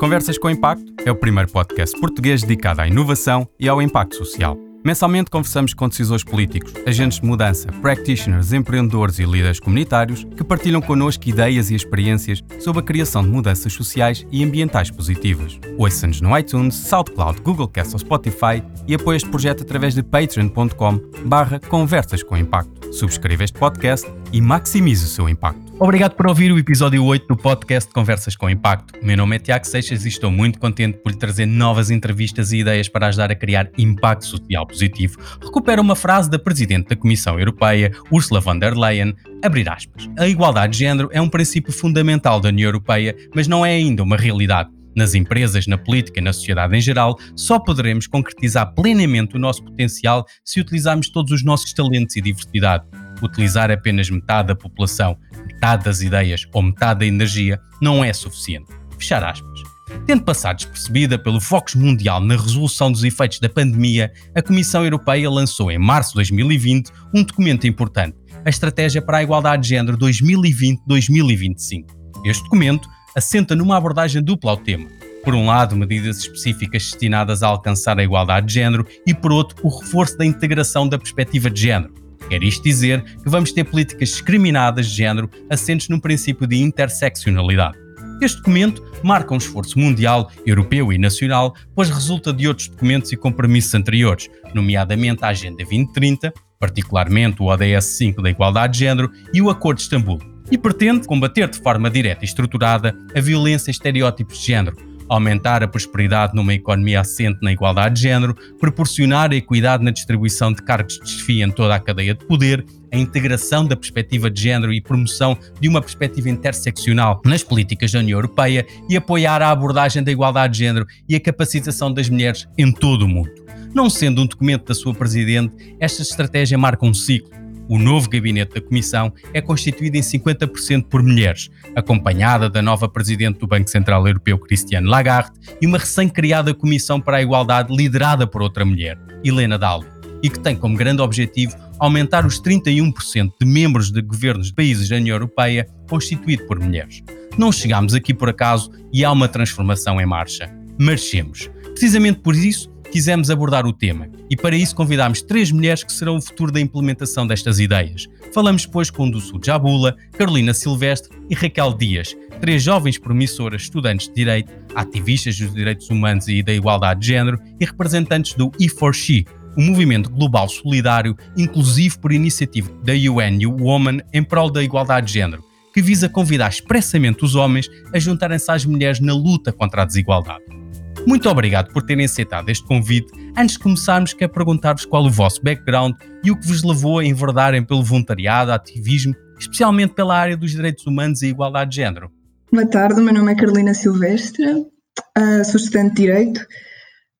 Conversas com Impacto é o primeiro podcast português dedicado à inovação e ao impacto social. Mensalmente conversamos com decisores políticos, agentes de mudança, practitioners, empreendedores e líderes comunitários que partilham connosco ideias e experiências sobre a criação de mudanças sociais e ambientais positivas. Ouça-nos no iTunes, SoundCloud, Google Cast ou Spotify e apoie este projeto através de patreon.com barra conversas com impacto. Subscreva este podcast e maximize o seu impacto. Obrigado por ouvir o episódio 8 do podcast Conversas com Impacto. Meu nome é Tiago Seixas e estou muito contente por lhe trazer novas entrevistas e ideias para ajudar a criar impacto social positivo. Recupera uma frase da Presidente da Comissão Europeia, Ursula von der Leyen, abrir aspas. A igualdade de género é um princípio fundamental da União Europeia, mas não é ainda uma realidade. Nas empresas, na política na sociedade em geral, só poderemos concretizar plenamente o nosso potencial se utilizarmos todos os nossos talentos e diversidade. Utilizar apenas metade da população metade das ideias ou metade da energia não é suficiente. Fechar aspas. Tendo passado despercebida pelo foco mundial na resolução dos efeitos da pandemia, a Comissão Europeia lançou em março de 2020 um documento importante, a Estratégia para a Igualdade de Género 2020-2025. Este documento assenta numa abordagem dupla ao tema. Por um lado, medidas específicas destinadas a alcançar a igualdade de género e, por outro, o reforço da integração da perspectiva de género, Quer isto dizer que vamos ter políticas discriminadas de género assentes num princípio de interseccionalidade. Este documento marca um esforço mundial, europeu e nacional, pois resulta de outros documentos e compromissos anteriores, nomeadamente a Agenda 2030, particularmente o ODS 5 da Igualdade de Género e o Acordo de Istambul, e pretende combater de forma direta e estruturada a violência e estereótipos de género, aumentar a prosperidade numa economia assente na igualdade de género, proporcionar a equidade na distribuição de cargos de desfia em toda a cadeia de poder, a integração da perspectiva de género e promoção de uma perspectiva interseccional nas políticas da União Europeia e apoiar a abordagem da igualdade de género e a capacitação das mulheres em todo o mundo. Não sendo um documento da sua Presidente, esta estratégia marca um ciclo o novo gabinete da Comissão é constituído em 50% por mulheres, acompanhada da nova Presidente do Banco Central Europeu, Christiane Lagarde, e uma recém-criada Comissão para a Igualdade liderada por outra mulher, Helena Dalli, e que tem como grande objetivo aumentar os 31% de membros de governos de países da União Europeia constituído por mulheres. Não chegamos aqui por acaso e há uma transformação em marcha. Marchemos. Precisamente por isso, quisemos abordar o tema e para isso convidámos três mulheres que serão o futuro da implementação destas ideias. Falamos depois com Dussu Jabula, Carolina Silvestre e Raquel Dias, três jovens promissoras estudantes de Direito, ativistas dos direitos humanos e da igualdade de género e representantes do E4She, o movimento global solidário, inclusivo por iniciativa da UN Woman em prol da igualdade de género, que visa convidar expressamente os homens a juntarem-se às mulheres na luta contra a desigualdade. Muito obrigado por terem aceitado este convite. Antes de começarmos, quero perguntar-vos qual o vosso background e o que vos levou a enverdarem pelo voluntariado, ativismo, especialmente pela área dos direitos humanos e igualdade de género. Boa tarde, o meu nome é Carolina Silvestre, uh, sou estudante de Direito.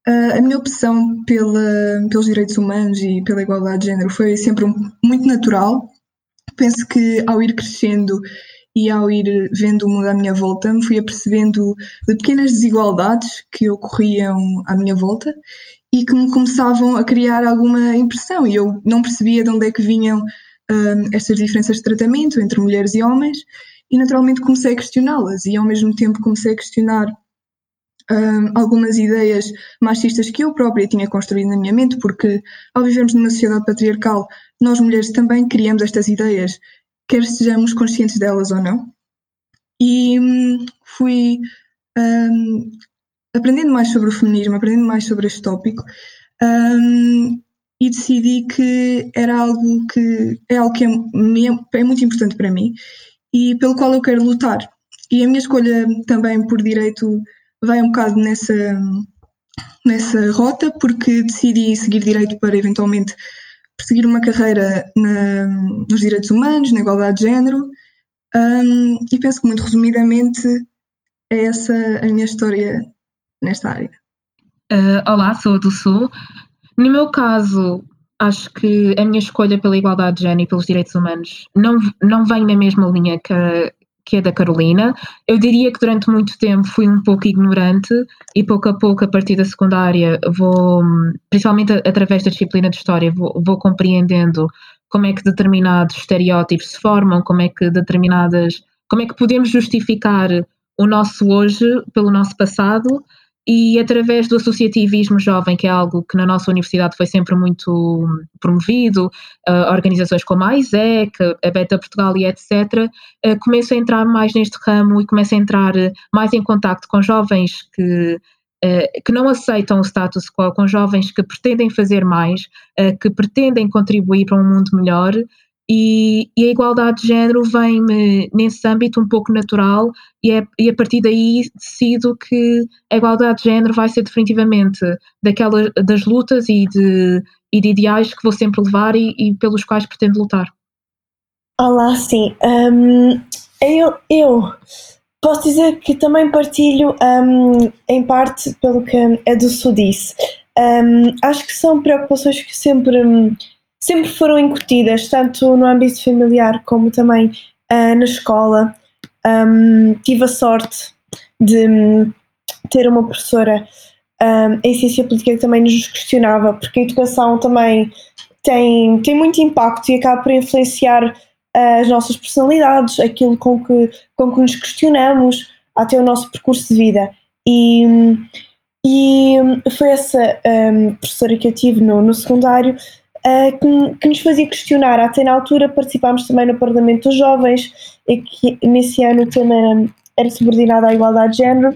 Uh, a minha opção pela, pelos direitos humanos e pela igualdade de género foi sempre muito natural. Penso que ao ir crescendo e ao ir vendo o mundo à minha volta, me fui apercebendo de pequenas desigualdades que ocorriam à minha volta e que me começavam a criar alguma impressão. E eu não percebia de onde é que vinham um, estas diferenças de tratamento entre mulheres e homens e naturalmente comecei a questioná-las e ao mesmo tempo comecei a questionar um, algumas ideias machistas que eu própria tinha construído na minha mente, porque ao vivermos numa sociedade patriarcal, nós mulheres também criamos estas ideias quer sejamos conscientes delas ou não. E hum, fui um, aprendendo mais sobre o feminismo, aprendendo mais sobre este tópico, um, e decidi que era algo que é algo que é, é, muito importante para mim e pelo qual eu quero lutar. E a minha escolha também por direito vai um bocado nessa, nessa rota, porque decidi seguir direito para eventualmente perseguir uma carreira na, nos direitos humanos, na igualdade de género, um, e penso que muito resumidamente é essa a minha história nesta área. Uh, olá, sou do Sul. No meu caso, acho que a minha escolha pela igualdade de género e pelos direitos humanos não, não vem na mesma linha que a, que é da Carolina. Eu diria que durante muito tempo fui um pouco ignorante e pouco a pouco, a partir da secundária, vou, principalmente através da disciplina de História, vou, vou compreendendo como é que determinados estereótipos se formam, como é que determinadas, como é que podemos justificar o nosso hoje pelo nosso passado e através do associativismo jovem, que é algo que na nossa universidade foi sempre muito promovido, uh, organizações como a ISEC, a Beta Portugal e etc., uh, começo a entrar mais neste ramo e começo a entrar mais em contato com jovens que, que não aceitam o status quo, com jovens que pretendem fazer mais, que pretendem contribuir para um mundo melhor e, e, a igualdade de género vem-me nesse âmbito um pouco natural e, é, e a partir daí decido que a igualdade de género vai ser definitivamente daquelas das lutas e de, e de ideais que vou sempre levar e, e pelos quais pretendo lutar. Olá, sim. Um, eu, eu posso dizer que também partilho um, em parte pelo que a Dulce disse. Um, acho que são preocupações que sempre sempre foram incutidas, tanto no âmbito familiar como também uh, na escola. Um, tive a sorte de um, ter uma professora um, em ciência política que também nos questionava, porque a educação também tem, tem muito impacto e acaba por influenciar as nossas personalidades, aquilo com que, com que nos questionamos, até o nosso percurso de vida. E, e foi essa um, professora que eu tive no, no secundário uh, que, que, nos fazia questionar. Até na altura participámos também no Parlamento dos Jovens, e que nesse ano tema era, subordinado à igualdade de género.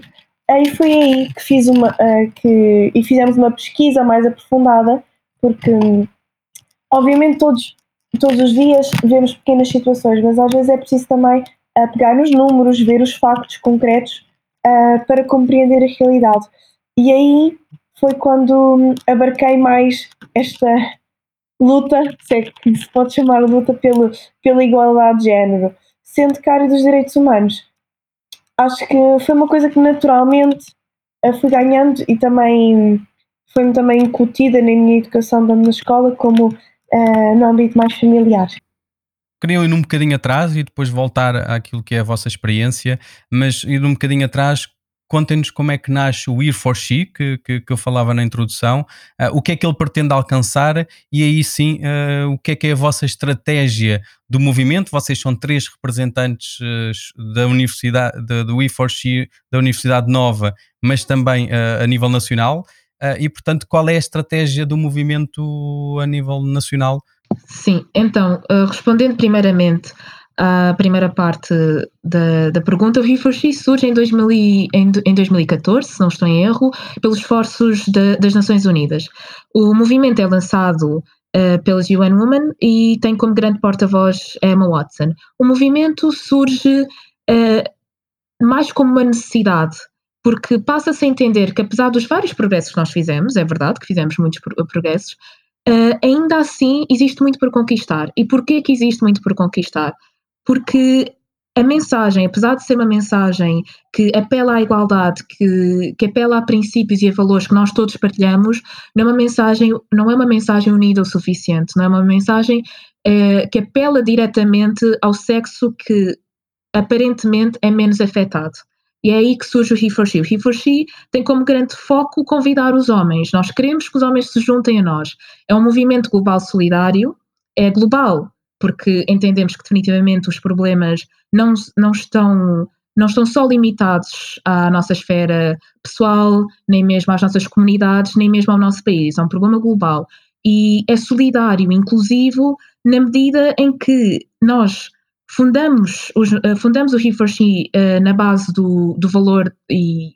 Uh, e foi aí que fiz uma uh, que e fizemos uma pesquisa mais aprofundada, porque obviamente todos todos os dias vemos pequenas situações, mas às vezes é preciso também uh, pegar nos números, ver os factos concretos uh, para compreender a realidade. E aí foi quando abarquei mais esta luta, se é que se pode chamar luta pelo, pela igualdade de género, sendo que a área dos direitos humanos. Acho que foi uma coisa que naturalmente fui ganhando e também foi-me também incutida na minha educação tanto na escola como uh, no âmbito mais familiar. Queriam ir um bocadinho atrás e depois voltar àquilo que é a vossa experiência, mas ir um bocadinho atrás, contem-nos como é que nasce o Ear for She, que, que, que eu falava na introdução, uh, o que é que ele pretende alcançar e aí sim uh, o que é que é a vossa estratégia do movimento. Vocês são três representantes uh, da Universidade, do Ear for She, da Universidade Nova, mas também a nível nacional. e portanto, qual é a estratégia do movimento a nível nacional? Sim, então, respondendo primeiramente a primeira parte da, da pergunta, o Refugee surge em, 2000 e, em, em 2014, se não estou em erro, pelos esforços de, das Nações Unidas. O movimento é lançado uh, pelas UN Women e tem como grande porta-voz Emma Watson. O movimento surge uh, mais como uma necessidade, porque passa-se a entender que apesar dos vários progressos que nós fizemos, é verdade que fizemos muitos progressos, uh, ainda assim existe muito por conquistar. E porquê que existe muito por conquistar? Porque a mensagem, apesar de ser uma mensagem que apela à igualdade, que, que apela a princípios e a valores que nós todos partilhamos, não é uma mensagem, não é uma mensagem unida o suficiente, não é uma mensagem é, que apela diretamente ao sexo que aparentemente é menos afetado. E é aí que surge o He. O He tem como grande foco convidar os homens. Nós queremos que os homens se juntem a nós. É um movimento global solidário, é global, porque entendemos que definitivamente os problemas não, não estão não estão só limitados à nossa esfera pessoal, nem mesmo às nossas comunidades, nem mesmo ao nosso país. É um problema global e é solidário, inclusivo, na medida em que nós fundamos, os, uh, fundamos o He4She uh, na base do, do valor e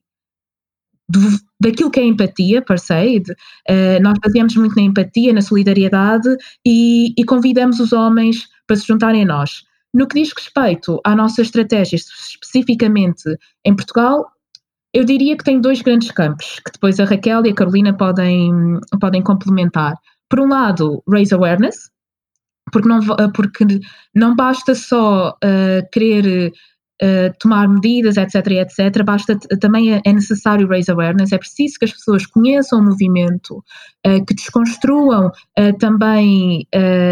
do, daquilo que é empatia, per uh, nós baseamos muito na empatia, na solidariedade e, e, convidamos os homens para se juntarem a nós. No que diz respeito à nossa estratégia, especificamente em Portugal, eu diria que tem dois grandes campos, que depois a Raquel e a Carolina podem, podem complementar. Por um lado, raise awareness, porque não, porque não basta só uh, querer uh, tomar medidas, etc, etc, basta também é, é necessário raise awareness, é preciso que as pessoas conheçam o movimento, uh, que desconstruam uh, também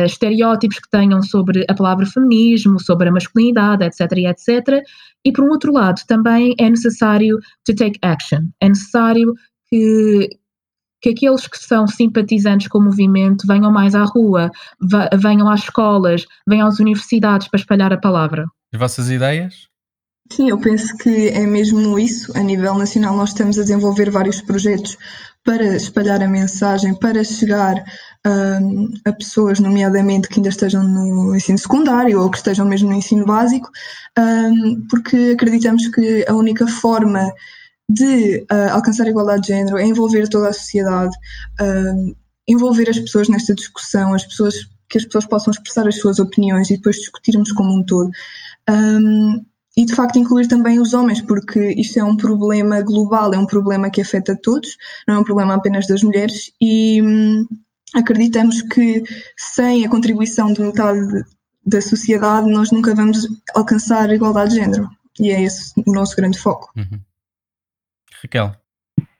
estereótipos que tenham sobre a palavra feminismo, sobre a masculinidade, etc, etc. E por um outro lado, também é necessário to take action, é necessário que, que aqueles que são simpatizantes com o movimento venham mais à rua, venham às escolas, venham às universidades para espalhar a palavra. As vossas ideias? Sim, eu penso que é mesmo isso. A nível nacional, nós estamos a desenvolver vários projetos para espalhar a mensagem, para chegar um, a pessoas, nomeadamente que ainda estejam no ensino secundário ou que estejam mesmo no ensino básico, um, porque acreditamos que a única forma de uh, alcançar a igualdade de género é envolver toda a sociedade, envolver as pessoas nesta discussão, as pessoas que as pessoas possam expressar as suas opiniões e depois discutirmos como um todo. Um, e de facto incluir também os homens, porque isto é um problema global, é um problema que afeta todos, não é um problema apenas das mulheres, e hum, acreditamos que sem a contribuição de metade da sociedade nós nunca vamos alcançar a igualdade de género. E é esse o nosso grande foco. Uhum. Raquel.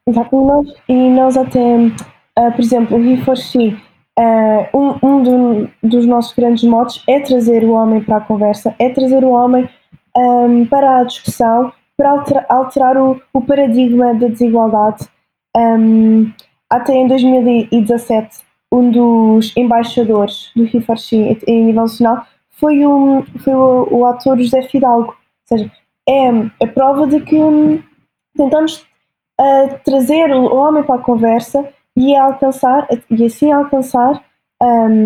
Exato, e nós, e nós até, uh, por exemplo, o He4C, uh, um, um do, dos nossos grandes motos é trazer o homem para a conversa, é trazer o homem um, para a discussão, para alterar, alterar o, o, paradigma da desigualdade. Um, até em 2017, um dos embaixadores do Rifarchi em nível nacional foi, um, foi o, o, ator José Fidalgo. Ou seja, é a prova de que um, tentamos uh, trazer o homem para a conversa e alcançar e assim alcançar um,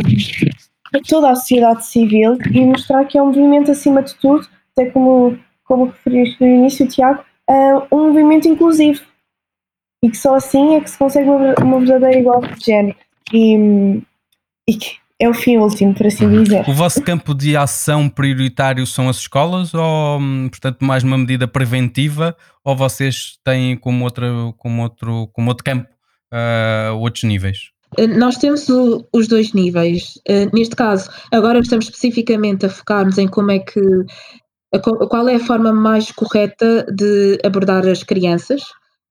toda a sociedade civil e mostrar que é um movimento acima de tudo até como, como referiste no início, Tiago, é um movimento inclusivo e que só assim é que se consegue uma, uma verdadeira igualdade de género e, e que é o fim último, por assim dizer. O vosso campo de ação prioritário são as escolas ou, portanto, mais uma medida preventiva ou vocês têm como, outra, como, outro, como outro campo uh, outros níveis? Eh, nós temos o, os dois níveis. Uh, neste caso, agora estamos especificamente a focar-nos em como é que qual é a forma mais correta de abordar as crianças,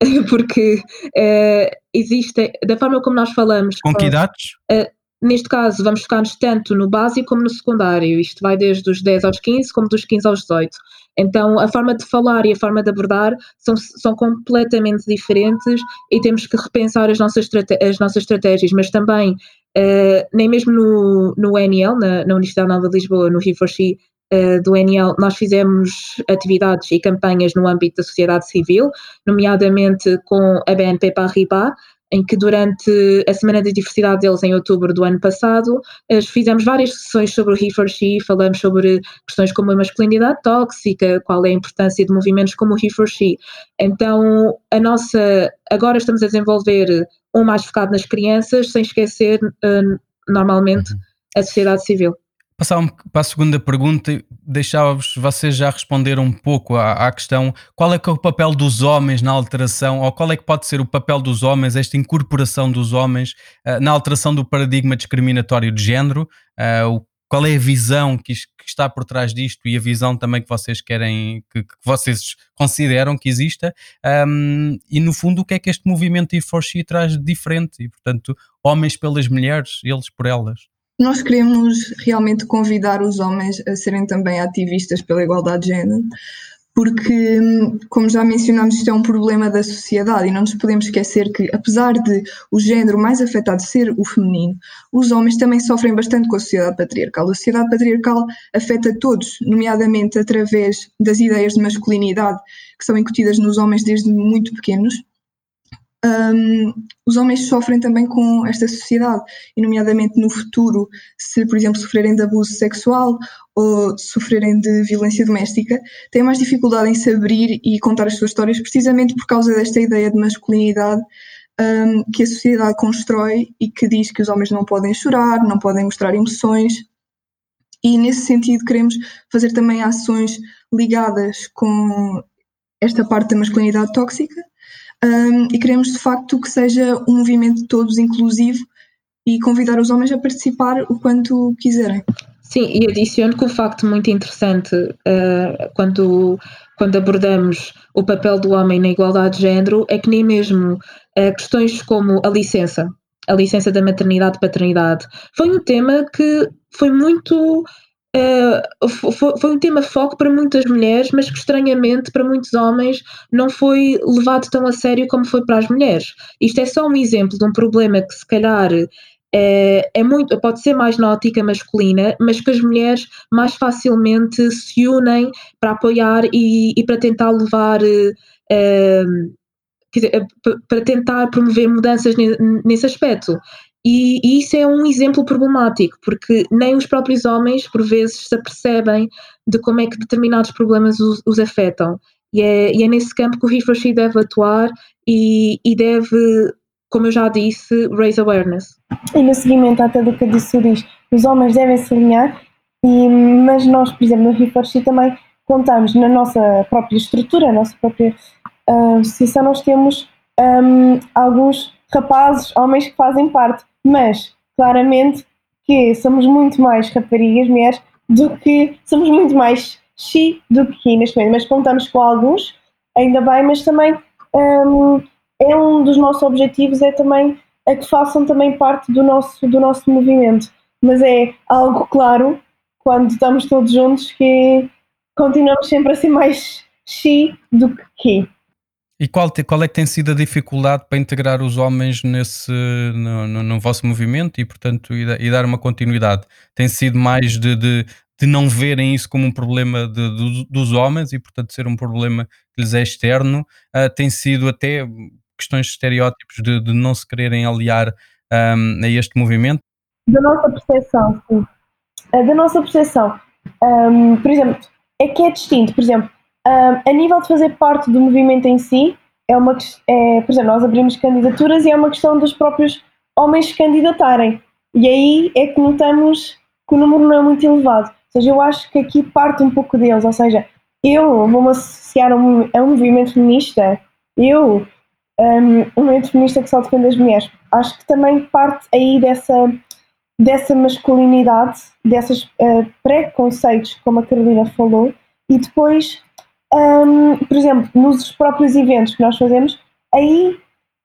porque uh, existe, da forma como nós falamos. Com que idades? Uh, neste caso, vamos focar-nos tanto no básico como no secundário. Isto vai desde os 10 aos 15, como dos 15 aos 18. Então, a forma de falar e a forma de abordar são, são completamente diferentes e temos que repensar as nossas, as nossas estratégias, mas também, uh, nem mesmo no, no NL, na, na Universidade Nova de Lisboa, no He4She, uh, do NL, nós fizemos atividades e campanhas no âmbito da sociedade civil, nomeadamente com a BNP Paribas, em que durante a Semana da Diversidade deles, em outubro do ano passado, fizemos várias sessões sobre o He for She, falamos sobre questões como a masculinidade tóxica, qual é a importância de movimentos como o He for She. Então, a nossa, agora estamos a desenvolver um mais focado nas crianças, sem esquecer, uh, normalmente, a sociedade civil. Passar para a segunda pergunta, deixava-vos, vocês já responderam um pouco à, à, questão qual é que é o papel dos homens na alteração, ou qual é que pode ser o papel dos homens, esta incorporação dos homens uh, na alteração do paradigma discriminatório de género, uh, qual é a visão que, que, está por trás disto e a visão também que vocês querem, que, que vocês consideram que exista, um, e no fundo o que é que este movimento E4She traz de diferente, e portanto, homens pelas mulheres, eles por elas. Nós queremos realmente convidar os homens a serem também ativistas pela igualdade de género, porque, como já mencionámos, isto é um problema da sociedade e não nos podemos esquecer que, apesar de o género mais afetado ser o feminino, os homens também sofrem bastante com a sociedade patriarcal. A sociedade patriarcal afeta todos, nomeadamente através das ideias de masculinidade que são incutidas nos homens desde muito pequenos um, os homens sofrem também com esta sociedade, e nomeadamente no futuro, se, por exemplo, sofrerem de abuso sexual ou sofrerem de violência doméstica, têm mais dificuldade em se abrir e contar as suas histórias, precisamente por causa desta ideia de masculinidade um, que a sociedade constrói e que diz que os homens não podem chorar, não podem mostrar emoções. E nesse sentido, queremos fazer também ações ligadas com esta parte da masculinidade tóxica um, e queremos de facto que seja um movimento de todos inclusivo e convidar os homens a participar o quanto quiserem. Sim, e adiciono que o facto muito interessante uh, quando, quando abordamos o papel do homem na igualdade de género é que nem mesmo uh, questões como a licença, a licença da maternidade e paternidade, foi um tema que foi muito Uh, foi, foi, um tema foco para muitas mulheres, mas que estranhamente para muitos homens não foi levado tão a sério como foi para as mulheres. Isto é só um exemplo de um problema que se calhar é, é muito, pode ser mais na ótica masculina, mas que as mulheres mais facilmente se unem para apoiar e, e para tentar levar. Dizer, para tentar promover mudanças nesse aspecto. E, e, isso é um exemplo problemático, porque nem os próprios homens, por vezes, se apercebem de como é que determinados problemas os, os afetam. E é, e é, nesse campo que o He deve atuar e, e, deve, como eu já disse, raise awareness. E no seguimento até do que disse diz, os homens devem se alinhar, e, mas nós, por exemplo, no He também contamos na nossa própria estrutura, na nossa própria uh, associação, nós temos um, alguns rapazes, homens que fazem parte mas claramente que somos muito mais raparigas, mulheres, do que somos muito mais chi do que neste momento, mas contamos com alguns, ainda bem, mas também um, é um dos nossos objetivos é também é que façam também parte do nosso, do nosso movimento. Mas é algo claro quando estamos todos juntos que continuamos sempre a ser mais chi do que ki. E qual, qual é que tem sido a dificuldade para integrar os homens nesse, no, no, no vosso movimento e, portanto, e, e, dar uma continuidade? Tem sido mais de, de, de não verem isso como um problema de, de, dos homens e, portanto, ser um problema que lhes é externo? Uh, tem sido até questões de estereótipos de, de não se quererem aliar um, a este movimento? Da nossa percepção, sim. Uh, da nossa percepção. Um, por exemplo, é que é distinto. Por exemplo, a nível de fazer parte do movimento em si, é uma é, por exemplo, nós abrimos candidaturas e é uma questão dos próprios homens se candidatarem. E aí é que notamos que o número não é muito elevado. Ou seja, eu acho que aqui parte um pouco deles. Ou seja, eu vou-me associar a um, a um movimento feminista, eu, um, um movimento feminista que só defende as mulheres. Acho que também parte aí dessa, dessa masculinidade, desses uh, preconceitos, como a Carolina falou, e depois um, por exemplo, nos próprios eventos que nós fazemos, aí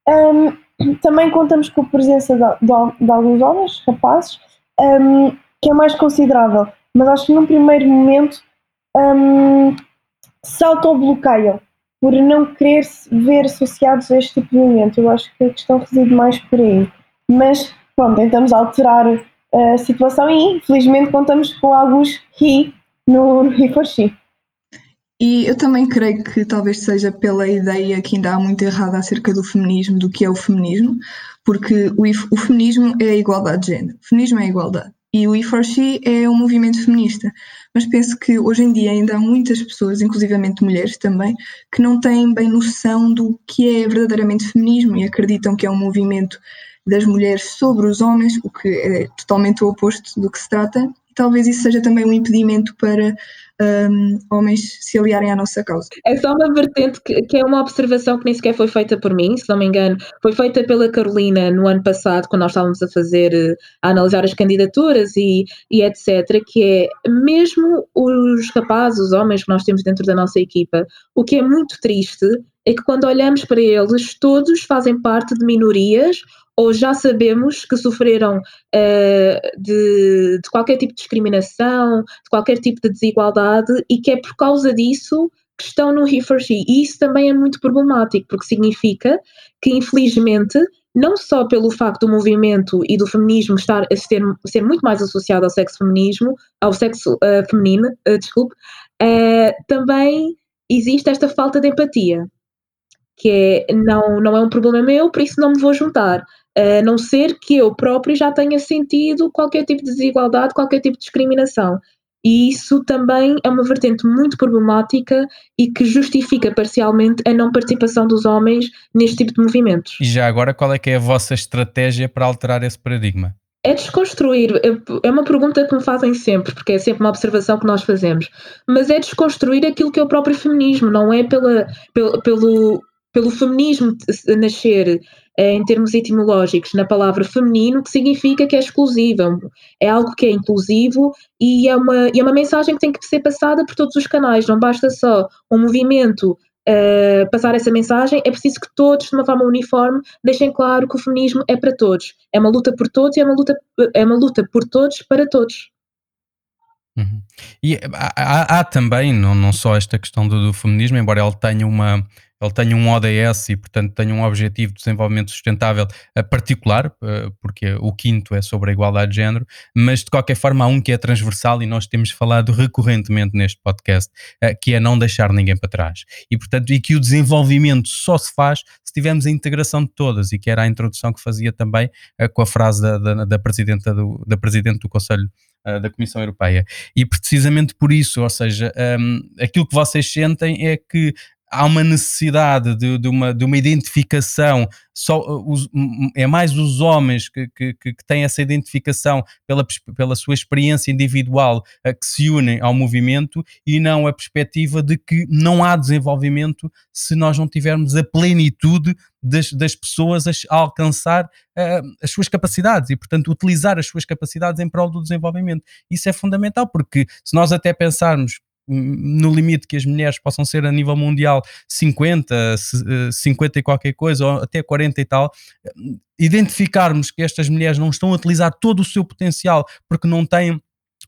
um, também contamos com a presença de, de, de alguns homens, rapazes, um, que é mais considerável. Mas acho que num primeiro momento se autobloqueiam por não querer ver associados a este tipo de movimento. Eu acho que a questão reside mais por aí. Mas, pronto, tentamos alterar a situação e, infelizmente, contamos com alguns he no, he for. E eu também creio que talvez seja pela ideia que ainda há muito errada acerca do feminismo, do que é o feminismo, porque o, o feminismo é a igualdade de género, o feminismo é a igualdade. E o E4She é um movimento feminista. Mas penso que hoje em dia ainda há muitas pessoas, inclusivamente mulheres também, que não têm bem noção do que é verdadeiramente feminismo e acreditam que é um movimento das mulheres sobre os homens, o que é totalmente o oposto do que se trata. Talvez isso seja também um impedimento para um, homens se aliarem à nossa causa. É só uma vertente que, que, é uma observação que nem sequer foi feita por mim, se não me engano, foi feita pela Carolina no ano passado, quando nós estávamos a fazer, eh, a analisar as candidaturas e, e etc., que é mesmo os rapazes, os homens que nós temos dentro da nossa equipa, o que é muito triste é que quando olhamos para eles, todos fazem parte de minorias ou já sabemos que sofreram uh, de, de, qualquer tipo de discriminação, de qualquer tipo de desigualdade e que é por causa disso que estão no he. E isso também é muito problemático, porque significa que, infelizmente, não só pelo facto do movimento e do feminismo estar a ser, ser muito mais associado ao sexo feminismo, ao sexo uh, feminino, uh, desculpe, também existe esta falta de empatia que é não, não é um problema meu, por isso não me vou juntar a não ser que eu próprio já tenha sentido qualquer tipo de desigualdade, qualquer tipo de discriminação. E isso também é uma vertente muito problemática e que justifica parcialmente a não participação dos homens neste tipo de movimentos. E já agora, qual é que é a vossa estratégia para alterar esse paradigma? É desconstruir, é uma pergunta que me fazem sempre, porque é sempre uma observação que nós fazemos, mas é desconstruir aquilo que é o próprio feminismo, não é pela, pelo, pelo, pelo feminismo nascer eh, em termos etimológicos na palavra feminino, que significa que é exclusiva, é algo que é inclusivo e é uma, e é uma mensagem que tem que ser passada por todos os canais, não basta só um movimento Uh, passar essa mensagem, é preciso que todos, de uma forma uniforme, deixem claro que o feminismo é para todos. É uma luta por todos e é uma luta, é uma luta por todos para todos. Uhum. E há, há, há, também, não, não só esta questão do, do, feminismo, embora ele tenha uma, ele tenha um ODS e, portanto, tenha um objetivo de desenvolvimento sustentável particular, eh, porque o quinto é sobre a igualdade de género, mas de qualquer forma há um que é transversal e nós temos falado recorrentemente neste podcast, eh, que é não deixar ninguém para trás. E, portanto, e que o desenvolvimento só se faz se tivermos a integração de todas, e que era a introdução que fazia também eh, com a frase da, da, da, presidenta do, da Presidente do Conselho da Comissão Europeia. E precisamente por isso, ou seja, um, aquilo que vocês sentem é que há uma necessidade de, de, uma, de uma identificação, só, uh, os, é mais os homens que, que, que, têm essa identificação pela, pela sua experiência individual que se unem ao movimento e não a perspectiva de que não há desenvolvimento se nós não tivermos a plenitude das, das pessoas a, a alcançar as suas capacidades e, portanto, utilizar as suas capacidades em prol do desenvolvimento. Isso é fundamental porque se nós até pensarmos no limite que as mulheres possam ser a nível mundial 50, 50 eh, e qualquer coisa, ou até 40 e tal, identificarmos que estas mulheres não estão a utilizar todo o seu potencial porque não têm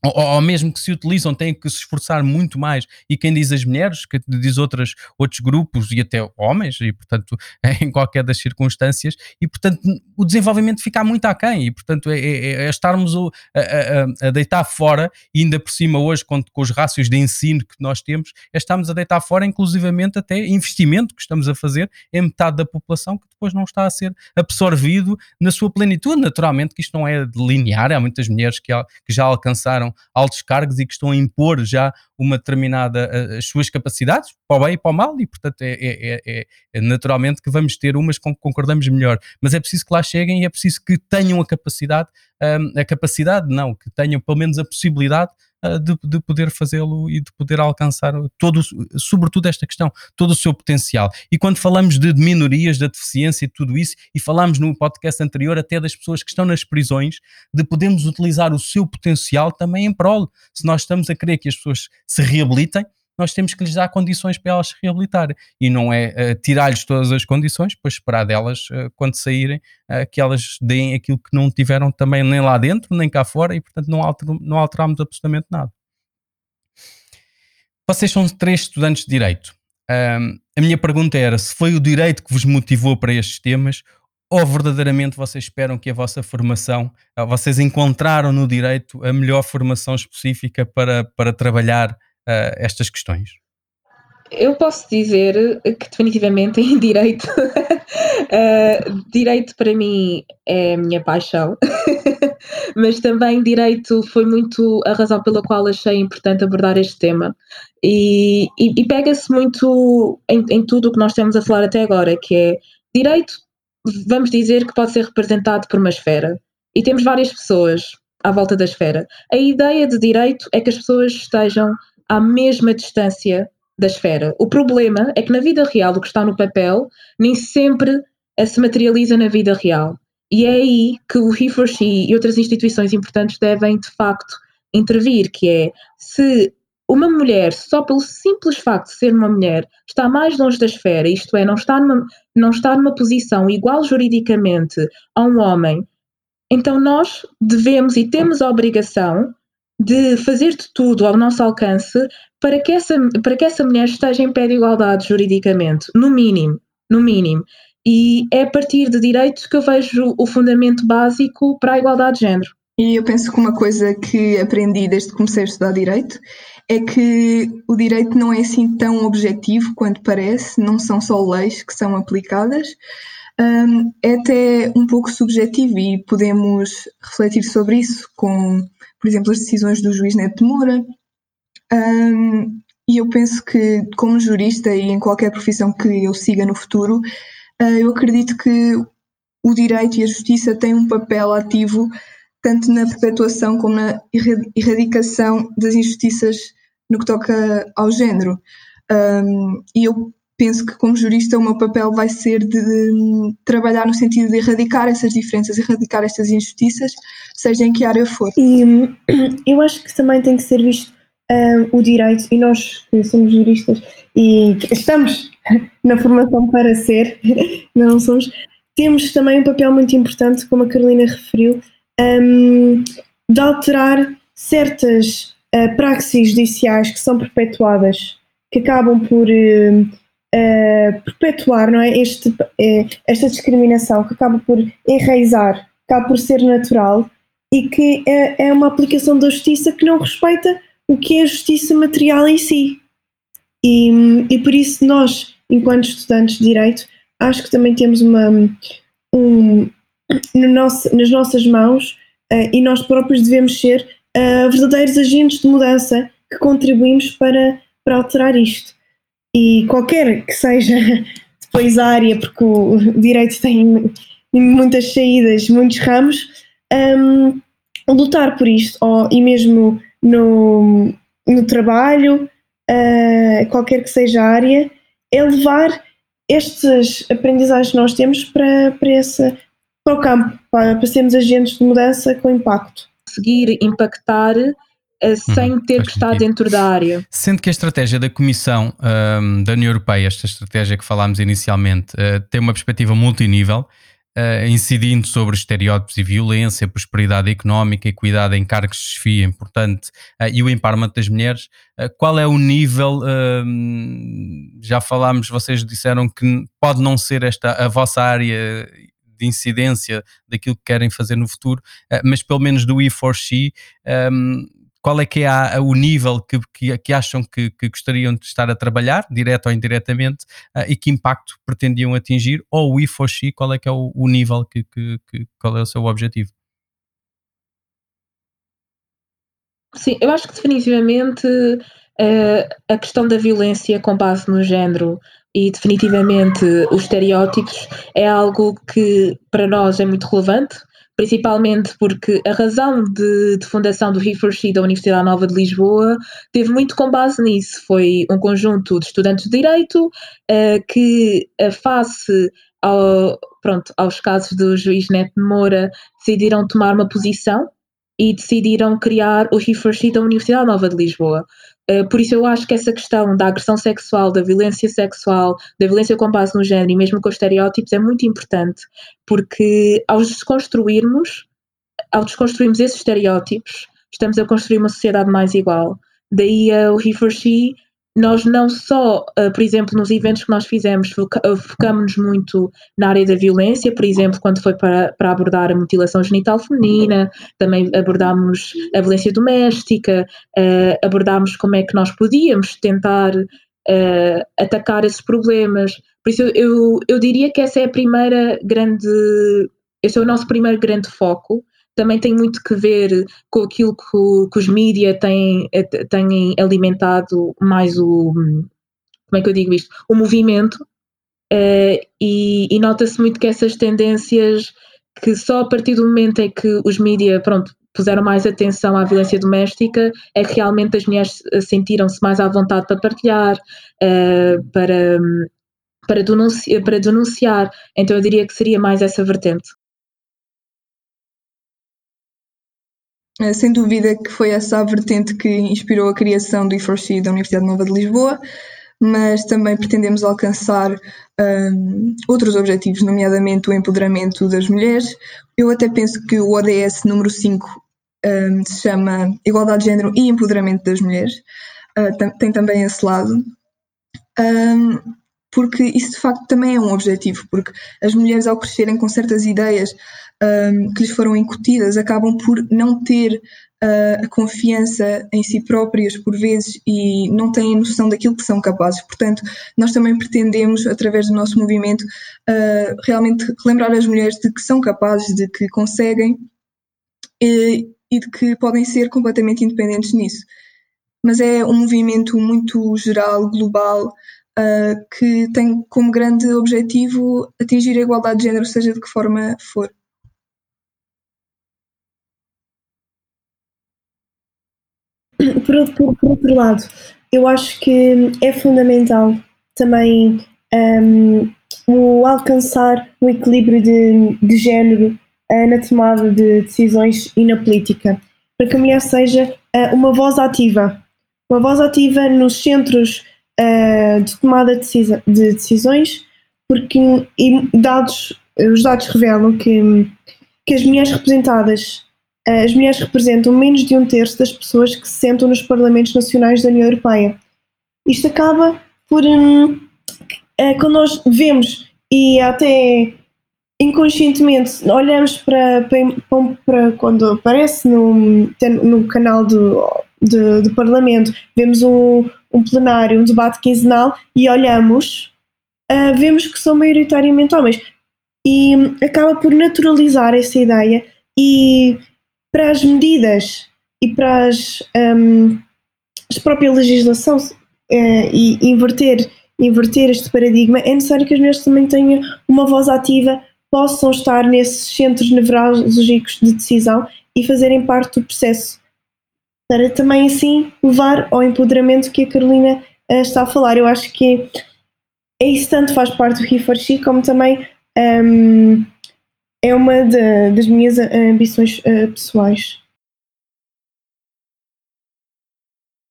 ou, ou, mesmo que se utilizam, têm que se esforçar muito mais. E quem diz as mulheres, que diz outras, outros grupos e até homens, e portanto, em qualquer das circunstâncias, e portanto, o desenvolvimento fica muito aquém. E portanto, é, é, é estarmos a, a, a, deitar fora, e ainda por cima hoje, com, com os rácios de ensino que nós temos, é estarmos a deitar fora, inclusivamente até investimento que estamos a fazer em metade da população que depois não está a ser absorvido na sua plenitude. Naturalmente, que isto não é linear, há muitas mulheres que, que já alcançaram altos cargos e que estão a impor já uma determinada as suas capacidades, para o bem e para o mal, e portanto é, é, é, é naturalmente que vamos ter umas com que concordamos melhor, mas é preciso que lá cheguem e é preciso que tenham a capacidade, um, a capacidade não, que tenham pelo menos a possibilidade de, de poder fazê-lo e de poder alcançar todo, sobretudo esta questão, todo o seu potencial. E quando falamos de, minorias, da deficiência e tudo isso, e falamos no podcast anterior até das pessoas que estão nas prisões, de podermos utilizar o seu potencial também em prol. Se nós estamos a querer que as pessoas se reabilitem, nós temos que lhes dar condições para elas se reabilitar. E não é uh, tirar-lhes todas as condições, depois esperar delas, uh, quando saírem, uh, que elas deem aquilo que não tiveram também nem lá dentro, nem cá fora, e portanto não, alter, não alteramos absolutamente nada. Vocês são três estudantes de Direito. a minha pergunta era se foi o direito que vos motivou para estes temas ou verdadeiramente vocês esperam que a vossa formação, vocês encontraram no direito a melhor formação específica para, para trabalhar uh, estas questões? Eu posso dizer que definitivamente em direito, uh, direito para mim é a minha paixão, mas também direito foi muito a razão pela qual achei importante abordar este tema e, e, e pega-se muito em, em tudo o que nós temos a falar até agora, que é direito, vamos dizer que pode ser representado por uma esfera e temos várias pessoas à volta da esfera. A ideia de direito é que as pessoas estejam à mesma distância da esfera. O problema é que na vida real o que está no papel nem sempre se materializa na vida real. E é aí que o He4She e outras instituições importantes devem, de facto, intervir, que é se uma mulher, só pelo simples facto de ser uma mulher, está mais longe da esfera, isto é, não está numa, não está numa posição igual juridicamente a um homem, então nós devemos e temos a obrigação de fazer de tudo ao nosso alcance para que essa, para que essa mulher esteja em pé de igualdade juridicamente, no mínimo, no mínimo. E é a partir de direitos que eu vejo o fundamento básico para a igualdade de género. E eu penso que uma coisa que aprendi desde que comecei a estudar Direito é que o direito não é assim tão objetivo quanto parece, não são só leis que são aplicadas, um, é até um pouco subjetivo e podemos refletir sobre isso com por exemplo, as decisões do juiz Neto Moura. Um, e eu penso que, como jurista e em qualquer profissão que eu siga no futuro, uh, eu acredito que o direito e a justiça têm um papel ativo tanto na perpetuação como na erradicação das injustiças no que toca ao género. Um, e eu penso que, como jurista, o meu papel vai ser de, de, trabalhar no sentido de erradicar essas diferenças, erradicar estas injustiças, seja em que área for. E eu acho que também tem que ser visto um, o direito, e nós que somos juristas e estamos na formação para ser, não somos, temos também um papel muito importante, como a Carolina referiu, um, de alterar certas uh, praxis judiciais que são perpetuadas, que acabam por uh, uh, perpetuar não é, este, esta discriminação, que acaba por enraizar, acaba por ser natural e que é, é uma aplicação da justiça que não respeita o que é a justiça material em si. E, e por isso nós, enquanto estudantes de Direito, acho que também temos uma, um, no nosso, nas nossas mãos uh, e nós próprios devemos ser uh, verdadeiros agentes de mudança que contribuímos para, para alterar isto. E qualquer que seja depois a área, porque o direito tem muitas saídas, muitos ramos, um, lutar por isto, ou, e mesmo no, no trabalho, uh, qualquer que seja a área, é levar estas aprendizagens que nós temos para, para, esse, para o campo, para, para sermos agentes de mudança com impacto. Conseguir impactar sem uhum, ter que estar dentro da área. Sendo que a estratégia da Comissão um, da União Europeia, esta estratégia que falámos inicialmente, uh, tem uma perspectiva multinível, uh, incidindo sobre estereótipos e violência, prosperidade económica, equidade em cargos de chefia importante uh, e o empowerment das mulheres. Uh, qual é o nível? Já falámos, vocês disseram que pode não ser esta a vossa área de incidência daquilo que querem fazer no futuro, mas pelo menos do E4C, um, qual é que é o nível que, que, que acham que, que, gostariam de estar a trabalhar, direto ou indiretamente, uh, e que impacto pretendiam atingir, ou o IFOXI, qual é que é o, o nível, que, que, qual é o seu objetivo? Sim, eu acho que definitivamente uh, a questão da violência com base no género e definitivamente os estereótipos é algo que para nós é muito relevante, principalmente porque a razão de, de fundação do He4She da Universidade Nova de Lisboa teve muito com base nisso. Foi um conjunto de estudantes de Direito uh, que, uh, face ao, pronto, aos casos do juiz Neto Moura, decidiram tomar uma posição e decidiram criar o He4She da Universidade Nova de Lisboa. Eh, por isso eu acho que essa questão da agressão sexual, da violência sexual, da violência com base no género e mesmo com os estereótipos é muito importante, porque ao desconstruirmos, ao desconstruirmos esses estereótipos, estamos a construir uma sociedade mais igual. Daí o He for She nós não só, uh, por exemplo, nos eventos que nós fizemos, uh, focamos-nos muito na área da violência, por exemplo, quando foi para, para abordar a mutilação genital feminina, também abordámos a violência doméstica, uh, abordámos como é que nós podíamos tentar atacar esses problemas. Por isso, eu, eu diria que essa é a primeira grande, esse é o nosso primeiro grande foco, também tem muito que ver com aquilo que, que os mídias têm, eh, têm alimentado mais o. Como é que eu digo isto? O movimento. Uh, e, e nota-se muito que essas tendências, que só a partir do momento em que os mídias, pronto, puseram mais atenção à violência doméstica, é que realmente as mulheres sentiram-se mais à vontade para partilhar, para, para, denunciar, para denunciar. Então eu diria que seria mais essa vertente. Sem dúvida que foi essa a vertente que inspirou a criação do E4C da Universidade Nova de Lisboa, mas também pretendemos alcançar um, ehm, outros objetivos, nomeadamente o empoderamento das mulheres. Eu até penso que o ODS número 5 um, ehm, se chama Igualdade de Género e Empoderamento das Mulheres, uh, tem também esse lado. Um, ehm, porque isso de facto também é um objetivo, porque as mulheres ao crescerem com certas ideias um, que lhes foram incutidas acabam por não ter uh, a confiança em si próprias por vezes e não têm noção daquilo que são capazes. Portanto, nós também pretendemos, através do nosso movimento, uh, realmente relembrar as mulheres de que são capazes, de que conseguem e, e de que podem ser completamente independentes nisso. Mas é um movimento muito geral, global, Uh, que tem como grande objetivo atingir a igualdade de género, seja de que forma for. por, por, por, outro lado, eu acho que é fundamental também um, o alcançar o equilíbrio de, de género uh, na tomada de decisões e na política, para que a mulher seja uh, uma voz ativa, uma voz ativa nos centros uh, de tomada de, de decisões, porque dados, os dados revelam que, que as mulheres representadas as mulheres representam menos de um terço das pessoas que se sentam nos parlamentos nacionais da União Europeia. Isto acaba por. Hum, é, quando nós vemos e até inconscientemente olhamos para, para, para quando aparece no, no canal do, do, do Parlamento, vemos um, um plenário, um debate quinzenal e olhamos, uh, vemos que são maioritariamente homens. E um, acaba por naturalizar essa ideia e para as medidas e para as, um, a própria legislação uh, e inverter, inverter este paradigma, é necessário que as mulheres também tenham uma voz ativa, possam estar nesses centros nevrálgicos de decisão e fazerem parte do processo, para também assim levar ao empoderamento que a Carolina uh, está a falar. Eu acho que é isso tanto faz parte do He for She, como também um, é uma de, das minhas ambições uh, pessoais.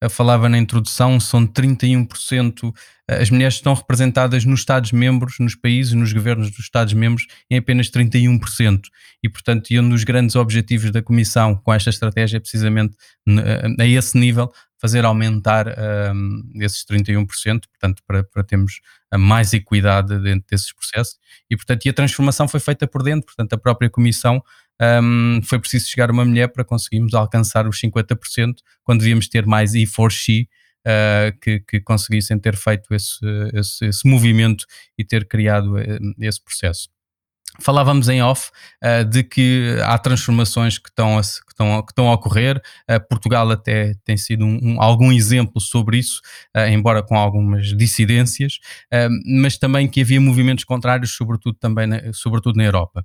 Eu falava na introdução, são 31%. Eh, as mulheres estão representadas nos Estados-membros, nos países, nos governos dos Estados-membros, em apenas 31%. E, portanto, e um dos grandes objetivos da Comissão com esta estratégia é precisamente a esse nível fazer aumentar um, esses 31%, portanto, para, para termos mais equidade dentro desses processos. E, portanto, e a transformação foi feita por dentro, portanto, a própria Comissão um, foi preciso chegar uma mulher para conseguirmos alcançar os 50%, quando devíamos ter mais e for she, uh, que, que, conseguissem ter feito esse, esse, esse movimento e ter criado esse processo. Falávamos em off uh, de que há transformações que estão a, que estão, que estão a ocorrer. Uh, Portugal até tem sido um, um, algum exemplo sobre isso, uh, embora com algumas dissidências, mas também que havia movimentos contrários, sobretudo também na, sobretudo na Europa.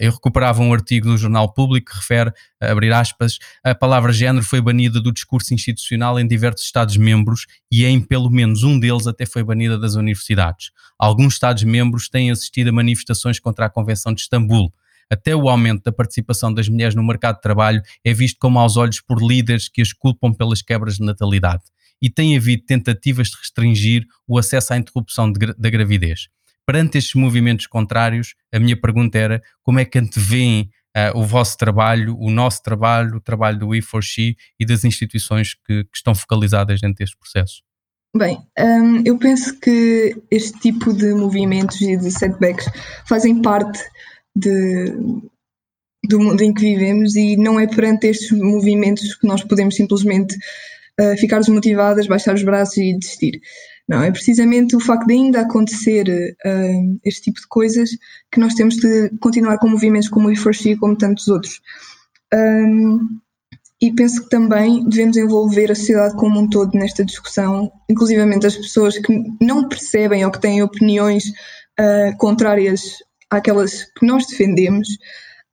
eu recuperava um artigo do Jornal Público que refere, abrir aspas, a palavra género foi banida do discurso institucional em diversos Estados-membros e em pelo menos um deles até foi banida das universidades. Alguns Estados-membros têm assistido a manifestações contra a Convenção de Istambul. Até o aumento da participação das mulheres no mercado de trabalho é visto como aos olhos por líderes que as culpam pelas quebras de natalidade. E tem havido tentativas de restringir o acesso à interrupção de, da gravidez. Perante estes movimentos contrários, a minha pergunta era como é que antevêem uh, o vosso trabalho, o nosso trabalho, o trabalho do We4She e das instituições que, que estão focalizadas dentro deste processo? Bem, um, eu penso que este tipo de movimentos e de setbacks fazem parte de, do mundo em que vivemos e não é perante estes movimentos que nós podemos simplesmente uh, ficar desmotivadas, baixar os braços e desistir. Não, é precisamente o facto de ainda acontecer uh, este tipo de coisas que nós temos de continuar com movimentos como o e como tantos outros. Um, e penso que também devemos envolver a sociedade como um todo nesta discussão, inclusivamente as pessoas que não percebem ou que têm opiniões uh, contrárias àquelas que nós defendemos,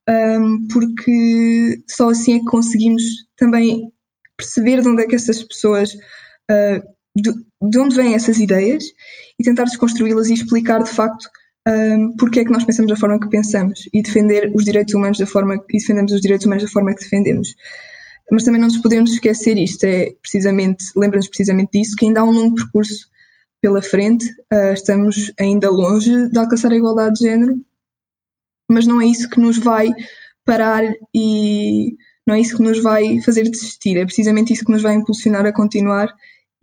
um, porque só assim é que conseguimos também perceber de onde é que essas pessoas, uh, de, de, onde vêm essas ideias e tentar desconstruí-las e explicar de facto um, porque é que nós pensamos da forma que pensamos e defender os direitos humanos da forma que defendemos os direitos humanos da forma que defendemos. Mas também não nos podemos esquecer isto, é precisamente, lembra-nos precisamente disso, que ainda há um longo percurso pela frente, uh, estamos ainda longe de alcançar a igualdade de género, mas não é isso que nos vai parar e não é isso que nos vai fazer desistir, é precisamente isso que nos vai impulsionar a continuar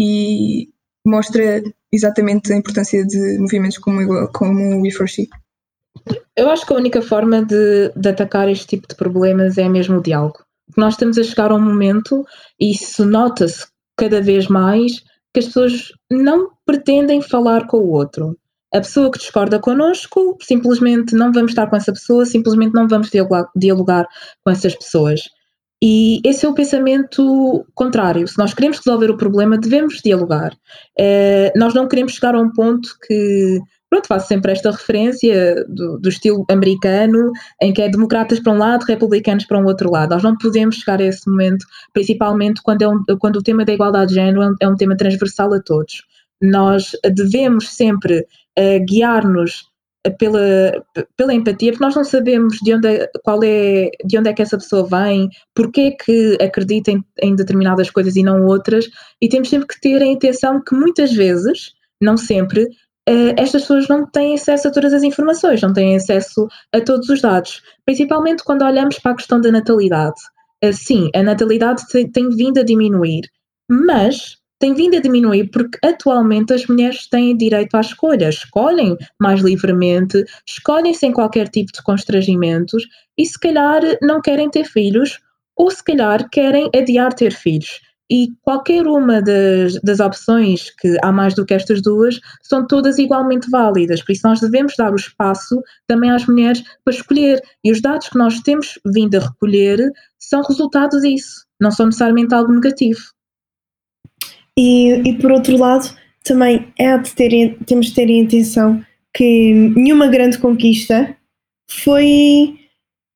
e mostra exatamente a importância de movimentos como, como o We4She. Eu acho que a única forma de, de atacar este tipo de problemas é mesmo o diálogo nós estamos a chegar a um momento, e isso nota-se cada vez mais, que as pessoas não pretendem falar com o outro. A pessoa que discorda connosco, simplesmente não vamos estar com essa pessoa, simplesmente não vamos dialogar, dialogar com essas pessoas. E esse é o pensamento contrário. Se nós queremos resolver o problema, devemos dialogar. Uh, nós não queremos chegar a um ponto que pronto, faço sempre esta referência do, do, estilo americano, em que é democratas para um lado, republicanos para um outro lado. Nós não podemos chegar a esse momento, principalmente quando, é um, quando o tema da igualdade de género é um tema transversal a todos. Nós devemos sempre uh, guiar-nos pela, pela empatia, porque nós não sabemos de onde, é, qual é, de onde é que essa pessoa vem, porque é que acredita em, em determinadas coisas e não outras, e temos sempre que ter a intenção que muitas vezes, não sempre, uh, estas pessoas não têm acesso a todas as informações, não têm acesso a todos os dados, principalmente quando olhamos para a questão da natalidade. uh, sim, a natalidade tem, tem vindo a diminuir, mas tem vindo a diminuir porque atualmente as mulheres têm direito à escolha, escolhem mais livremente, escolhem sem qualquer tipo de constrangimentos e se calhar não querem ter filhos ou se calhar querem adiar ter filhos. E qualquer uma das, das opções, que há mais do que estas duas, são todas igualmente válidas. Por isso, nós devemos dar o espaço também às mulheres para escolher. E os dados que nós temos vindo a recolher são resultado disso, não são necessariamente algo negativo. E, e por outro lado, também é de ter, temos de ter em atenção que nenhuma grande conquista foi